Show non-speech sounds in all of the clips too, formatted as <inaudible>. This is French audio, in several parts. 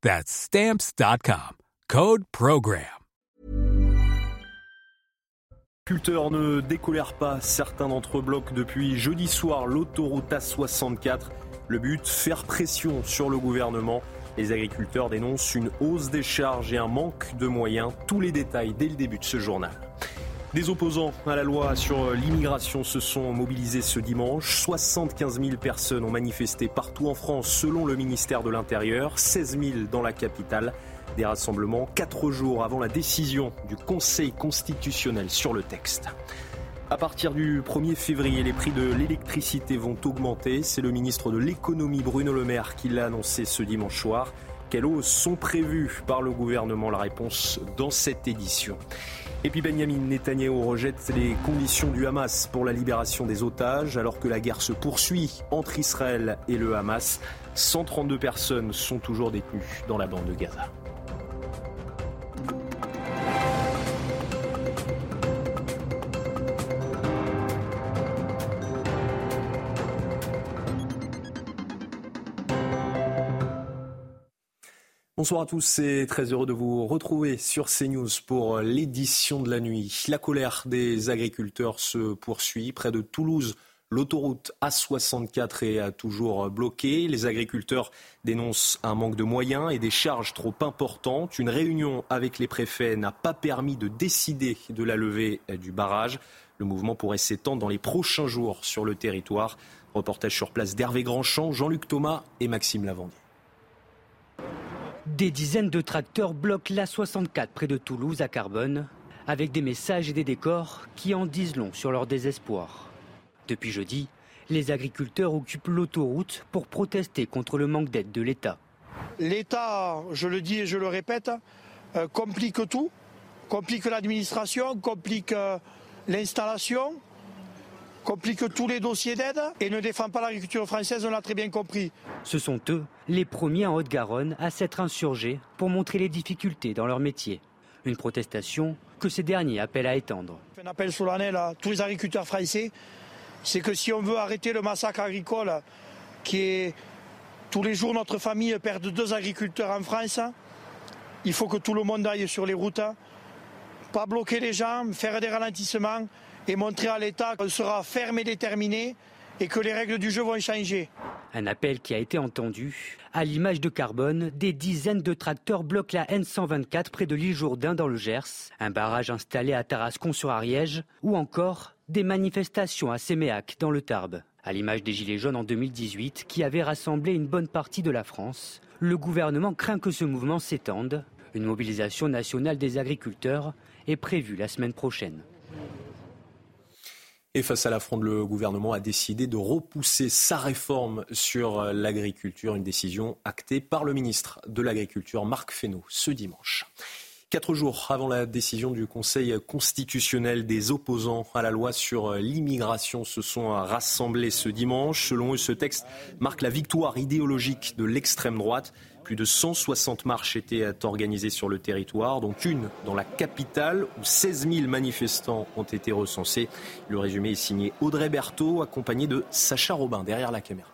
That's Stamps.com. Code Program. Culteurs ne décolèrent pas. Certains d'entre eux bloquent depuis jeudi soir l'autoroute A64. Le but, faire pression sur le gouvernement. Les agriculteurs dénoncent une hausse des charges et un manque de moyens. Tous les détails dès le début de ce journal. Des opposants à la loi sur l'immigration se sont mobilisés ce dimanche. 75 000 personnes ont manifesté partout en France selon le ministère de l'Intérieur, 16 000 dans la capitale. Des rassemblements quatre jours avant la décision du Conseil constitutionnel sur le texte. À partir du 1er février, les prix de l'électricité vont augmenter. C'est le ministre de l'économie Bruno Le Maire qui l'a annoncé ce dimanche soir. Quelles hausses sont prévues par le gouvernement? La réponse dans cette édition. Et puis Benjamin Netanyahu rejette les conditions du Hamas pour la libération des otages alors que la guerre se poursuit entre Israël et le Hamas. 132 personnes sont toujours détenues dans la bande de Gaza. Bonsoir à tous et très heureux de vous retrouver sur CNews pour l'édition de la nuit. La colère des agriculteurs se poursuit près de Toulouse. L'autoroute A64 est toujours bloquée. Les agriculteurs dénoncent un manque de moyens et des charges trop importantes. Une réunion avec les préfets n'a pas permis de décider de la levée du barrage. Le mouvement pourrait s'étendre dans les prochains jours sur le territoire. Reportage sur place d'Hervé Grandchamp, Jean-Luc Thomas et Maxime Lavandier. Des dizaines de tracteurs bloquent l'A64 près de Toulouse à Carbone, avec des messages et des décors qui en disent long sur leur désespoir. Depuis jeudi, les agriculteurs occupent l'autoroute pour protester contre le manque d'aide de l'État. L'État, je le dis et je le répète, euh, complique tout, complique l'administration, complique euh, l'installation, complique tous les dossiers d'aide et ne défend pas l'agriculture française, on l'a très bien compris. Ce sont eux, les premiers en Haute-Garonne, à s'être insurgés pour montrer les difficultés dans leur métier. Une protestation que ces derniers appellent à étendre. Un appel solennel à tous les agriculteurs français, c'est que si on veut arrêter le massacre agricole, qui est tous les jours notre famille perd deux agriculteurs en France, il faut que tout le monde aille sur les routes, pas bloquer les gens, faire des ralentissements et montrer à l'État qu'on sera ferme et déterminé et que les règles du jeu vont changer. Un appel qui a été entendu. À l'image de Carbone, des dizaines de tracteurs bloquent la N124 près de l'île Jourdain dans le Gers, un barrage installé à Tarascon sur Ariège, ou encore des manifestations à Séméac dans le Tarbes. À l'image des Gilets jaunes en 2018 qui avaient rassemblé une bonne partie de la France, le gouvernement craint que ce mouvement s'étende. Une mobilisation nationale des agriculteurs est prévue la semaine prochaine. Face à l'affront, le gouvernement a décidé de repousser sa réforme sur l'agriculture, une décision actée par le ministre de l'Agriculture, Marc Fesneau, ce dimanche. Quatre jours avant la décision du Conseil constitutionnel, des opposants à la loi sur l'immigration se sont rassemblés ce dimanche. Selon eux, ce texte marque la victoire idéologique de l'extrême droite. Plus de 160 marches étaient organisées sur le territoire, dont une dans la capitale où 16 000 manifestants ont été recensés. Le résumé est signé Audrey Berthaud, accompagné de Sacha Robin derrière la caméra.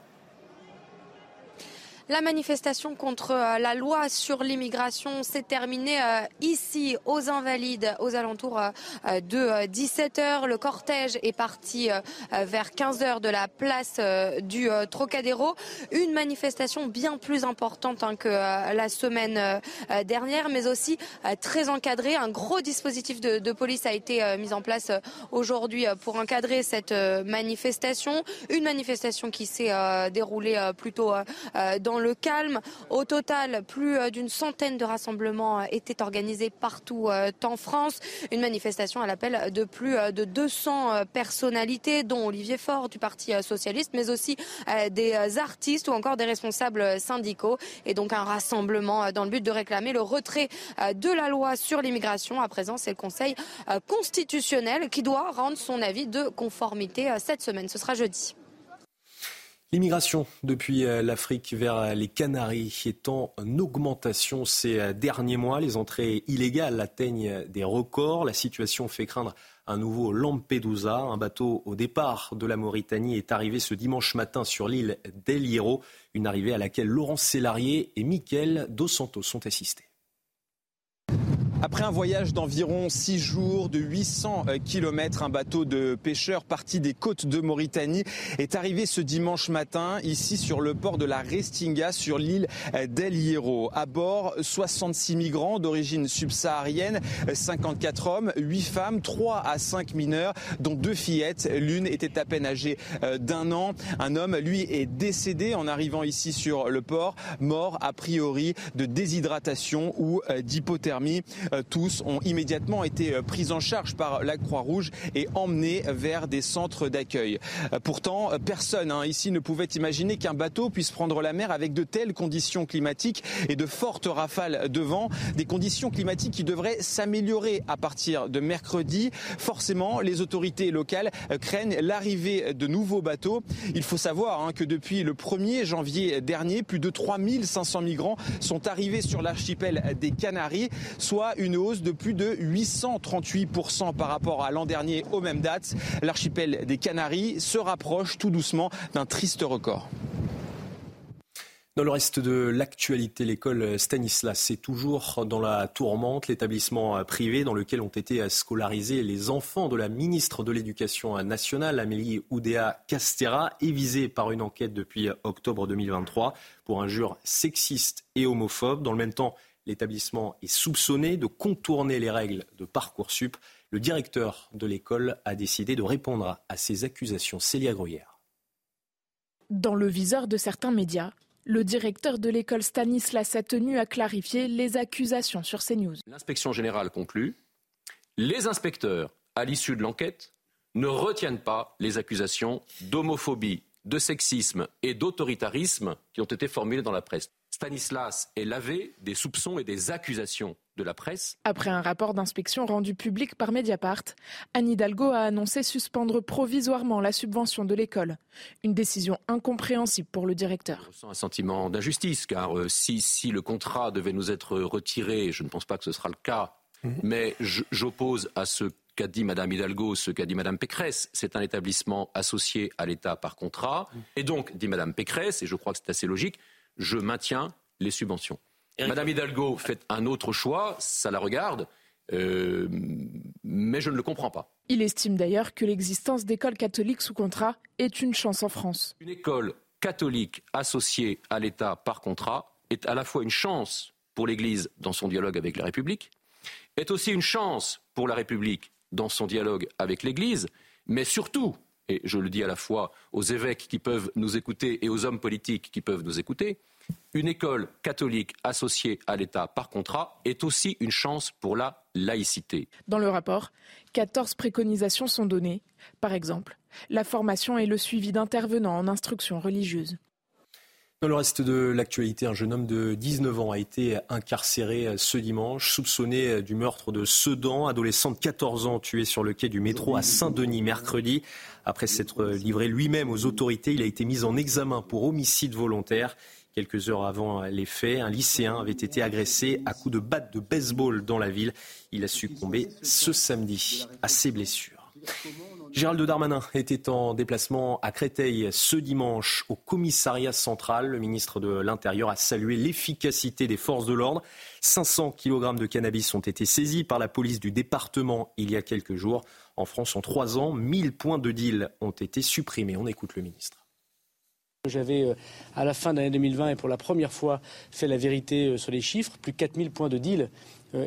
La manifestation contre euh, la loi sur l'immigration s'est terminée euh, ici aux Invalides aux alentours euh, de 17h. Le cortège est parti vers 15h de la place du Trocadéro. Une manifestation bien plus importante hein, que la semaine dernière, mais aussi très encadrée. Un gros dispositif de, police a été mis en place aujourd'hui pour encadrer cette manifestation. Une manifestation qui s'est déroulée plutôt dans le calme. Au total, plus euh, d'une centaine de rassemblements euh, étaient organisés partout euh, en France. Une manifestation à l'appel de plus de 200 personnalités, dont Olivier Faure du Parti socialiste, mais aussi des artistes ou encore des responsables syndicaux. Et donc un rassemblement dans le but de réclamer le retrait de la loi sur l'immigration. À présent, c'est le Conseil constitutionnel qui doit rendre son avis de conformité cette semaine. Ce sera jeudi. L'immigration depuis euh, l'Afrique vers euh, les Canaries est en augmentation ces euh, derniers mois. Les entrées illégales atteignent des records. La situation fait craindre un nouveau Lampedusa. Un bateau au départ de la Mauritanie est arrivé ce dimanche matin sur l'île d'El Hierro. Une arrivée à laquelle Laurence Sélarié et Mickaël Dos Santos sont assistés. Après un voyage d'environ 6 jours, de 800 euh, km, un bateau de pêcheurs parti des côtes de Mauritanie est arrivé ce dimanche matin ici sur le port de la Restinga sur l'île euh, d'El Hierro. À bord, 66 migrants d'origine subsaharienne, 54 hommes, 8 femmes, 3 à 5 mineurs, dont deux fillettes. L'une était à peine âgée euh, d'un an. Un homme, lui, est décédé en arrivant ici sur le port, mort a priori de déshydratation ou d'hypothermie. Euh, tous ont immédiatement été euh, pris en charge par la Croix-Rouge et emmenés vers des centres d'accueil. Euh, pourtant, personne hein, ici ne pouvait imaginer qu'un bateau puisse prendre la mer avec de telles conditions climatiques et de fortes rafales de vent, des conditions climatiques qui devraient s'améliorer à partir de mercredi. Forcément, les autorités locales craignent l'arrivée de nouveaux bateaux. Il faut savoir hein, que depuis le 1er janvier dernier, plus de 3500 migrants sont arrivés sur l'archipel des Canaries, soit une hausse de plus de 838% par rapport à l'an dernier aux mêmes dates. L'archipel des Canaries se rapproche tout doucement d'un triste record. Dans le reste de l'actualité, l'école Stanislas est toujours dans la tourmente. L'établissement privé dans lequel ont été scolarisés les enfants de la ministre de l'Éducation nationale, Amélie Oudéa Castera, est visé par une enquête depuis octobre 2023 pour injures sexistes et homophobes. Dans le même temps, L'établissement est soupçonné de contourner les règles de Parcoursup. Le directeur de l'école a décidé de répondre à ces accusations. Célia Gruyère. Dans le viseur de certains médias, le directeur de l'école Stanislas a tenu à clarifier les accusations sur CNews. L'inspection générale conclut les inspecteurs, à l'issue de l'enquête, ne retiennent pas les accusations d'homophobie, de sexisme et d'autoritarisme qui ont été formulées dans la presse. Stanislas est lavé des soupçons et des accusations de la presse. Après un rapport d'inspection rendu public par Mediapart, Anne Hidalgo a annoncé suspendre provisoirement la subvention de l'école. Une décision incompréhensible pour le directeur. Je ressens un sentiment d'injustice, car euh, si, si, le contrat devait nous être retiré, je ne pense pas que ce sera le cas, mhm. mais j'oppose à ce qu'a dit Mme Hidalgo, ce qu'a dit Mme Pécresse. C'est un établissement associé à l'État par contrat. Mhm. Et donc, dit Mme Pécresse, et je crois que c'est assez logique, je maintiens les subventions. Madame Hidalgo fait un autre choix, ça la regarde, euh, mais je ne le comprends pas. Il estime d'ailleurs que l'existence d'écoles catholiques sous contrat est une chance en France. Une école catholique associée à l'État par contrat est à la fois une chance pour l'Église dans son dialogue avec la République, est aussi une chance pour la République dans son dialogue avec l'Église, mais surtout et je le dis à la fois aux évêques qui peuvent nous écouter et aux hommes politiques qui peuvent nous écouter, une école catholique associée à l'État par contrat est aussi une chance pour la laïcité. Dans le rapport, 14 préconisations sont données. Par exemple, la formation et le suivi d'intervenants en instruction religieuse. Dans le reste de l'actualité, un jeune homme de 19 ans a été incarcéré ce dimanche, soupçonné du meurtre de Sedan, adolescent de 14 ans tué sur le quai du métro à Saint-Denis mercredi. Après s'être livré lui-même aux autorités, il a été mis en examen pour homicide volontaire. Quelques heures avant les faits, un lycéen avait été agressé à coups de batte de baseball dans la ville. Il a succombé ce samedi à ses blessures. Gérald Darmanin était en déplacement à Créteil ce dimanche au commissariat central. Le ministre de l'Intérieur a salué l'efficacité des forces de l'ordre. 500 kg de cannabis ont été saisis par la police du département il y a quelques jours. En France, en trois ans, 1000 points de deal ont été supprimés. On écoute le ministre. J'avais, euh, à la fin de l'année 2020 et pour la première fois, fait la vérité euh, sur les chiffres. Plus de 4000 points de deal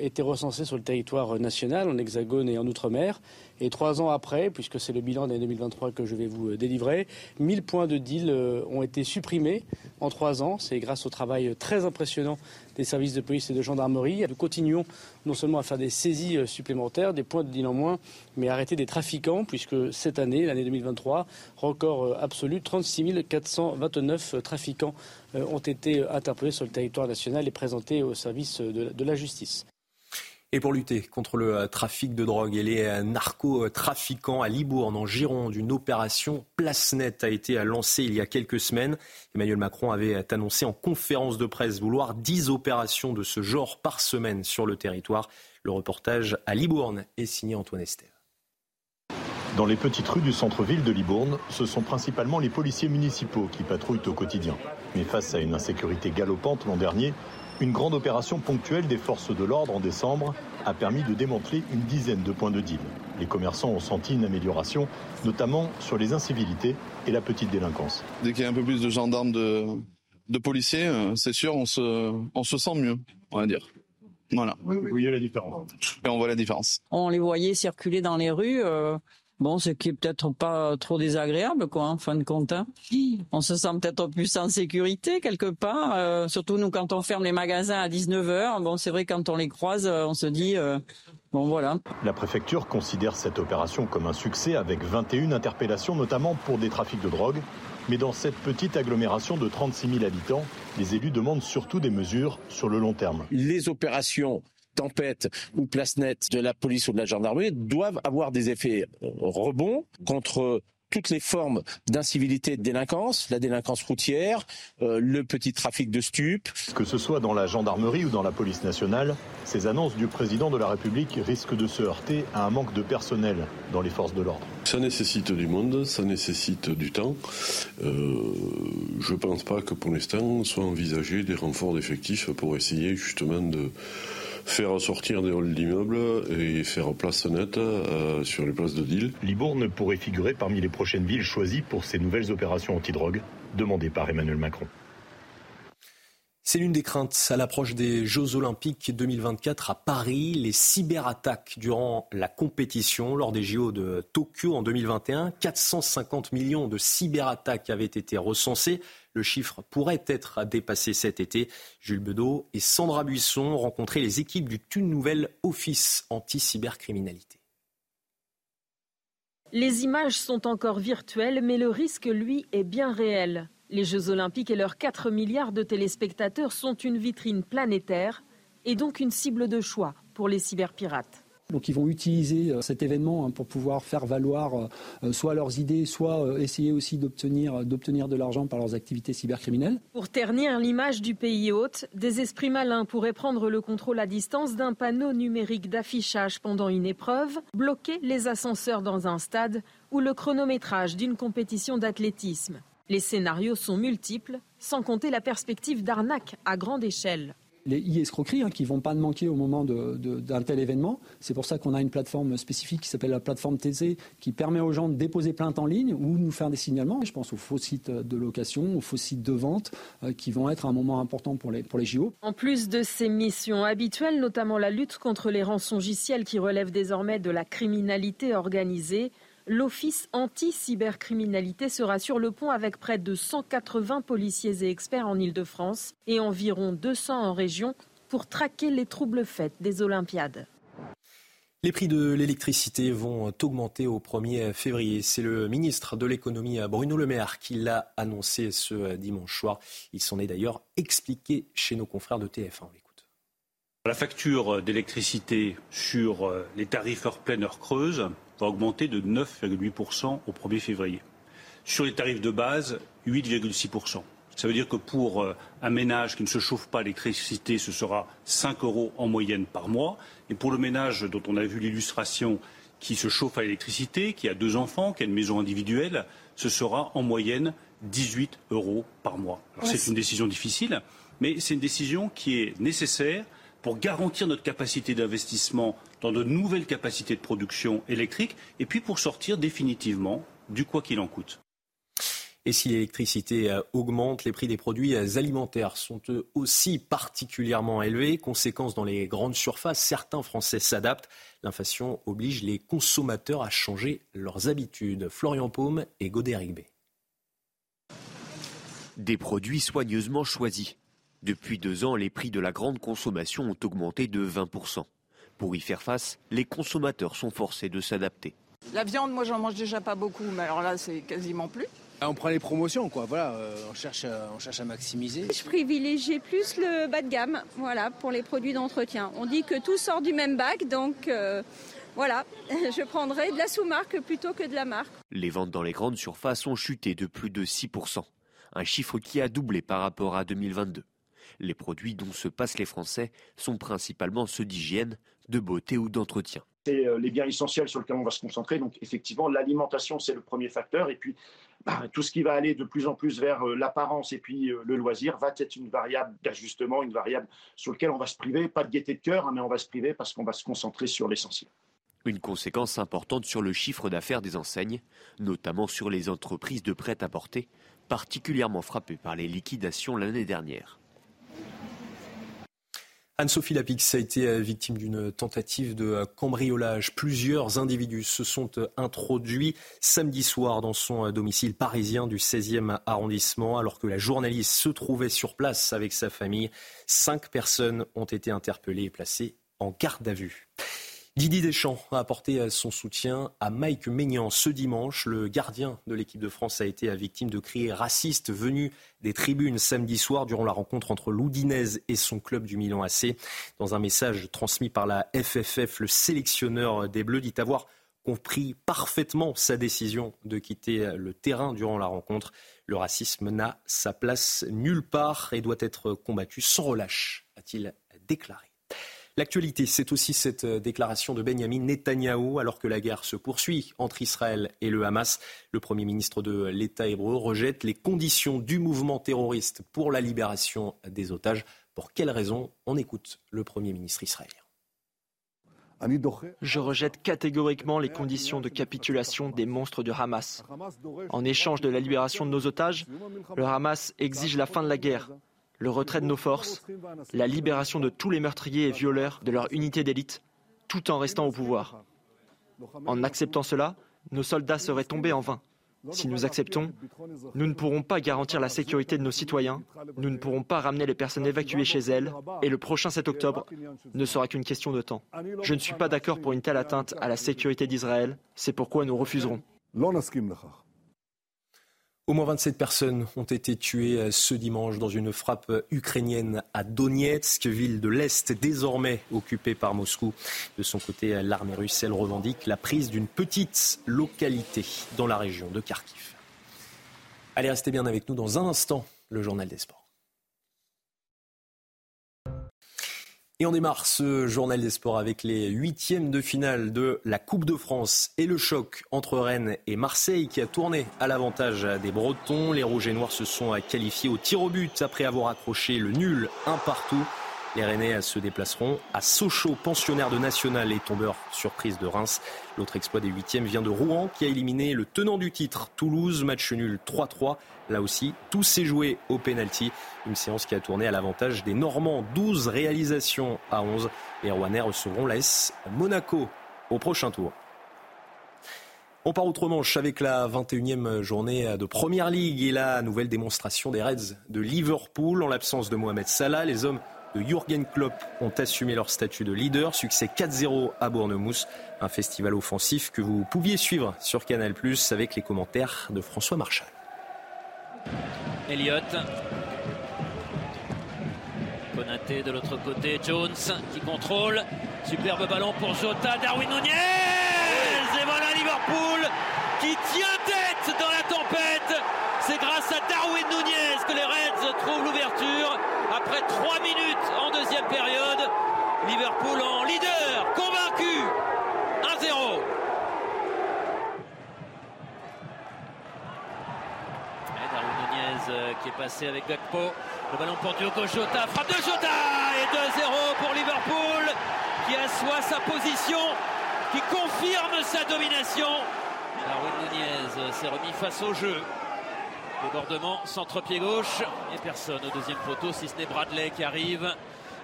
étaient recensés sur le territoire national, en Hexagone et en Outre-mer. Et trois ans après, puisque c'est le bilan d'année 2023 que je vais vous euh, délivrer, 1000 points de deal euh, ont été supprimés en trois ans. C'est grâce au travail très impressionnant des services de police et de gendarmerie. Nous continuons non seulement à faire des saisies supplémentaires, des points de deal en moins, mais à arrêter des trafiquants, puisque cette année, l'année 2023, record absolu, 36 429 trafiquants ont été interpellés sur le territoire national et présentés au service de la justice. Et pour lutter contre le euh, trafic de drogue et les euh, narcotrafiquants à Libourne, en Gironde, une opération Place Net a été euh, lancée il y a quelques semaines. Emmanuel Macron avait annoncé en conférence de presse vouloir 10 opérations de ce genre par semaine sur le territoire. Le reportage à Libourne est signé Antoine Estève. Dans les petites rues du centre-ville de Libourne, ce sont principalement les policiers municipaux qui patrouillent au quotidien. Mais face à une insécurité galopante l'an dernier, une grande opération ponctuelle des forces de l'ordre en décembre a permis de démanteler une dizaine de points de deal. Les commerçants ont senti une amélioration, notamment sur les incivilités et la petite délinquance. Dès qu'il y a un peu plus de gendarmes, de, de policiers, euh, c'est sûr, on se, on se sent mieux, on va dire. Voilà. Vous voyez la différence. Et on voit la différence. On les voyait circuler dans les rues. Euh, Bon, ce qui est peut-être pas trop désagréable, quoi, en fin de compte. Hein. On se sent peut-être plus en sécurité quelque part, euh, surtout nous quand on ferme les magasins à 19h. Bon, c'est vrai quand on les croise, euh, on se dit euh, bon voilà. La préfecture considère cette opération comme un succès avec 21 interpellations notamment pour des trafics de drogue. Mais dans cette petite agglomération de 36 000 habitants, les élus demandent surtout des mesures sur le long terme. Les opérations tempête ou place nette de la police ou de la gendarmerie doivent avoir des effets euh, rebonds contre toutes les formes d'incivilité et de délinquance, la délinquance routière, euh, le petit trafic de stupes. Que ce soit dans la gendarmerie ou dans la police nationale, ces annonces du président de la République risquent de se heurter à un manque de personnel dans les forces de l'ordre. Ça nécessite du monde, ça nécessite du temps. Euh, je ne pense pas que pour l'instant soit envisagé des renforts d'effectifs pour essayer justement de faire sortir des halls d'immeubles et faire place nette euh, sur les places de deal. Libourne pourrait figurer parmi les prochaines villes choisies pour ces nouvelles opérations antidrogue demandées par Emmanuel Macron. C'est l'une des craintes à l'approche des Jeux Olympiques 2024 à Paris. Les cyberattaques durant la compétition lors des JO de Tokyo en 2021. 450 millions de cyberattaques avaient été recensées. Le chiffre pourrait être dépassé cet été. Jules Bedeau et Sandra Buisson ont les équipes du Thune Nouvelle Office anti-cybercriminalité. Les images sont encore virtuelles, mais le risque, lui, est bien réel. Les Jeux olympiques et leurs 4 milliards de téléspectateurs sont une vitrine planétaire et donc une cible de choix pour les cyberpirates. Donc ils vont utiliser euh, cet événement hein, pour pouvoir faire valoir euh, euh, soit leurs idées, soit essayer aussi d'obtenir, d'obtenir de l'argent par leurs activités cybercriminelles. Pour ternir l'image du pays hôte, des esprits malins pourraient prendre le contrôle à distance d'un panneau numérique d'affichage pendant une épreuve, bloquer les ascenseurs dans un stade ou le chronométrage d'une compétition d'athlétisme. Les scénarios sont multiples, sans compter la perspective d'arnaque à grande échelle les e-escroqueries hein, qui ne vont pas manquer au moment d'un tel événement. C'est pour ça qu'on a une plateforme spécifique qui s'appelle la plateforme TZ qui permet aux gens de déposer plainte en ligne ou nous faire des signalements. Je pense aux faux sites de location, aux faux sites de vente euh, qui vont être un moment important pour les, pour les JO. En plus de ces missions habituelles, notamment la lutte contre les rançongiciels qui relèvent désormais de la criminalité organisée, L'Office anti-cybercriminalité sera sur le pont avec près de 180 policiers et experts en Ile-de-France et environ 200 en région pour traquer les troubles faits des Olympiades. Les prix de l'électricité vont augmenter au 1er février. C'est le ministre de l'économie Bruno Le Maire qui l'a annoncé ce dimanche soir. Il s'en est d'ailleurs expliqué chez nos confrères de TF1. La facture d'électricité sur les tarifs heure pleine, heure creuse va augmenter de 9,8% au 1er février. Sur les tarifs de base, 8,6%. Ça veut dire que pour euh, un ménage qui ne se chauffe pas l'électricité, ce sera 5 euros en moyenne par mois. Et pour le ménage dont on a vu l'illustration qui se chauffe à l'électricité, qui a deux enfants, qui a une maison individuelle, ce sera en moyenne 18 euros par mois. C'est une décision difficile, mais c'est une décision qui est nécessaire pour garantir notre capacité d'investissement dans de nouvelles capacités de production électrique et puis pour sortir définitivement du quoi qu'il en coûte. Et si l'électricité euh, augmente, les prix des produits euh, alimentaires sont eux aussi particulièrement élevés. Conséquence dans les grandes surfaces, certains Français s'adaptent. L'inflation oblige les consommateurs à changer leurs habitudes. Florian Paume et Godéric B. Des produits soigneusement choisis. Depuis deux ans, les prix de la grande consommation ont augmenté de 20%. Pour y faire face, les consommateurs sont forcés de s'adapter. La viande, moi j'en mange déjà pas beaucoup, mais alors là c'est quasiment plus. On prend les promotions, quoi. Voilà, euh, on, cherche, on cherche à maximiser. Je privilégie plus le bas de gamme, voilà, pour les produits d'entretien. On dit que tout sort du même bac, donc euh, voilà, <laughs> je prendrai de la sous-marque plutôt que de la marque. Les ventes dans les grandes surfaces ont chuté de plus de 6%, un chiffre qui a doublé par rapport à 2022. Les produits dont se passent les Français sont principalement ceux d'hygiène, de beauté ou d'entretien c'est euh, les biens essentiels sur lesquels on va se concentrer. Donc effectivement, l'alimentation, c'est le premier facteur. Et puis, bah, tout ce qui va aller de plus en plus vers euh, l'apparence et puis euh, le loisir va être une variable d'ajustement, une variable sur laquelle on va se priver, pas de gaieté de cœur, hein, mais on va se priver parce qu'on va se concentrer sur l'essentiel. Une conséquence importante sur le chiffre d'affaires des enseignes, notamment sur les entreprises de prêt-à-porter, particulièrement frappées par les liquidations l'année dernière. Anne-Sophie Lapix a été euh, victime d'une tentative de euh, cambriolage. Plusieurs individus se sont euh, introduits samedi soir dans son domicile parisien du 16e arrondissement alors que la journaliste se trouvait sur place avec sa famille. Cinq personnes ont été interpellées et placées en garde à vue. Didier Deschamps a apporté son soutien à Mike Maignan ce dimanche. Le gardien de l'équipe de France a été victime de cris racistes venus des tribunes samedi soir durant la rencontre entre l'Oudinez et son club du Milan AC. Dans un message transmis par la FFF, le sélectionneur des Bleus dit avoir compris parfaitement sa décision de quitter le terrain durant la rencontre. Le racisme n'a sa place nulle part et doit être combattu sans relâche, a-t-il déclaré. L'actualité, c'est aussi cette euh, déclaration de Benjamin Netanyahou alors que la guerre se poursuit entre Israël et le Hamas. Le Premier ministre de l'État hébreu rejette les conditions du mouvement terroriste pour la libération des otages. Pour quelles raisons On écoute le Premier ministre israélien. Je rejette catégoriquement les conditions de capitulation des monstres du Hamas. En échange de la libération de nos otages, le Hamas exige la fin de la guerre, le retrait de nos forces, la libération de tous les meurtriers et violeurs de leur unité d'élite, tout en restant au pouvoir. En acceptant cela, nos soldats seraient tombés en vain. Si nous acceptons, nous ne pourrons pas garantir la sécurité de nos citoyens, nous ne pourrons pas ramener les personnes évacuées chez elles, et le prochain 7 octobre ne sera qu'une question de temps. Je ne suis pas d'accord pour une telle atteinte à la sécurité d'Israël, c'est pourquoi nous refuserons. Au moins 27 personnes ont été tuées euh, ce dimanche dans une frappe ukrainienne à Donetsk, ville de l'Est désormais occupée par Moscou. De son côté, l'armée russe, elle revendique la prise d'une petite localité dans la région de Kharkiv. Allez, restez bien avec nous dans un instant, le journal des sports. Et on démarre ce journal des sports avec les huitièmes de finale de la Coupe de France et le choc entre Rennes et Marseille qui a tourné à l'avantage des Bretons. Les Rouges et Noirs se sont qualifiés au tir au but après avoir accroché le nul un partout. Les Rennais se déplaceront à Sochaux, pensionnaire de National et tombeur surprise de Reims. L'autre exploit des huitièmes vient de Rouen qui a éliminé le tenant du titre, Toulouse, match nul 3-3. Là aussi, tout s'est joué au pénalty. Une séance qui a tourné à l'avantage des Normands. 12 réalisations à 11. Les Rouennais recevront l'AS Monaco au prochain tour. On part outre-Manche avec la 21e journée de Première Ligue et la nouvelle démonstration des Reds de Liverpool. En l'absence de Mohamed Salah, les hommes de Jürgen Klopp ont assumé leur statut de leader. Succès 4-0 à Bournemouth, un festival offensif que vous pouviez suivre sur Canal+, avec les commentaires de François Marchal. Elliott. Konaté de l'autre côté, Jones qui contrôle. Superbe ballon pour Jota, Darwin Nunez Et voilà Liverpool qui tient tête dans la tempête. C'est grâce à Darwin Nunez que les Reds trouvent l'ouverture après 3 minutes en deuxième période. Liverpool en leader, convaincu 1-0. Euh, qui est passé avec Gakpo. Le ballon pour Diogo Jota, frappe de Jota et 2-0 pour Liverpool qui assoit sa position, qui confirme sa domination. Darwin Nunez euh, s'est remis face au jeu. Débordement, centre-pied gauche. Et personne au deuxième poteau, si ce n'est Bradley qui arrive.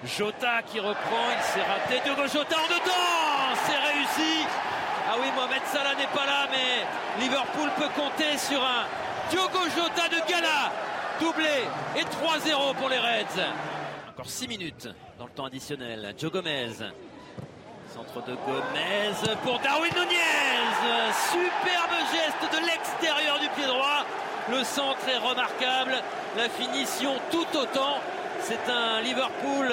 Jota qui reprend, il s'est raté. Diogo Jota en dedans C'est réussi Ah oui, Mohamed Salah n'est pas là, mais Liverpool peut compter sur un Diogo Jota de Gala. Doublé et 3-0 pour les Reds. Encore 6 minutes dans le temps additionnel. Joe Gomez. Centre de Gomez pour Darwin Nunez. Superbe geste de l'extérieur du pied droit. Le centre est remarquable. La finition tout autant. C'est un Liverpool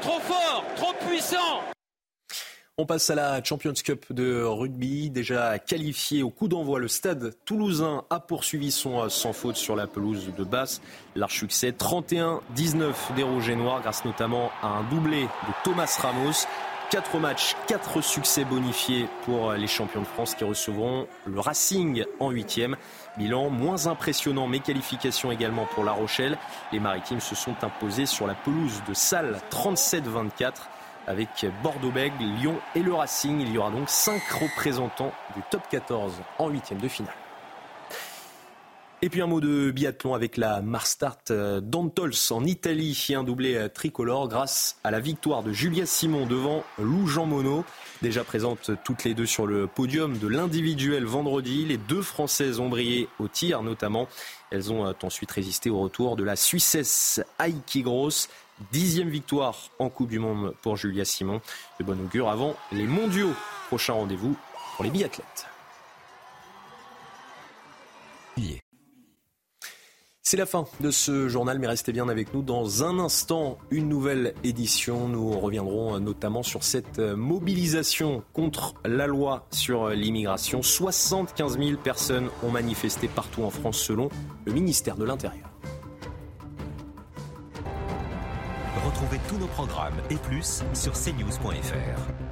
trop fort, trop puissant. On passe à la Champions Cup de rugby, déjà qualifié au coup d'envoi. Le stade toulousain a poursuivi son sans faute sur la pelouse de Basse. Large succès 31-19 des Rouges Noirs grâce notamment à un doublé de Thomas Ramos. Quatre matchs, quatre succès bonifiés pour les champions de France qui recevront le Racing en huitième. Bilan moins impressionnant, mais qualification également pour La Rochelle. Les Maritimes se sont imposés sur la pelouse de Salle 37-24 avec Bordeaux-Bègles, Lyon et le Racing. Il y aura donc cinq représentants du top 14 en huitième de finale. Et puis un mot de biathlon avec la Marstart euh, d'Antols en Italie un doublé euh, tricolore grâce à la victoire de Julia Simon devant Lou Jean Monod. Déjà présentes toutes les deux sur le podium de l'individuel vendredi, les deux Françaises ont brillé au tir notamment. Elles ont euh, ensuite résisté au retour de la Suissesse Heike Gross. Dixième victoire en Coupe du Monde pour Julia Simon. De bon augure avant les mondiaux. Prochain rendez-vous pour les biathlètes. C'est la fin de ce journal, mais restez bien avec nous. Dans un instant, une nouvelle édition. Nous reviendrons notamment sur cette mobilisation contre la loi sur l'immigration. 75 000 personnes ont manifesté partout en France selon le ministère de l'Intérieur. Retrouvez tous nos programmes et plus sur cnews.fr.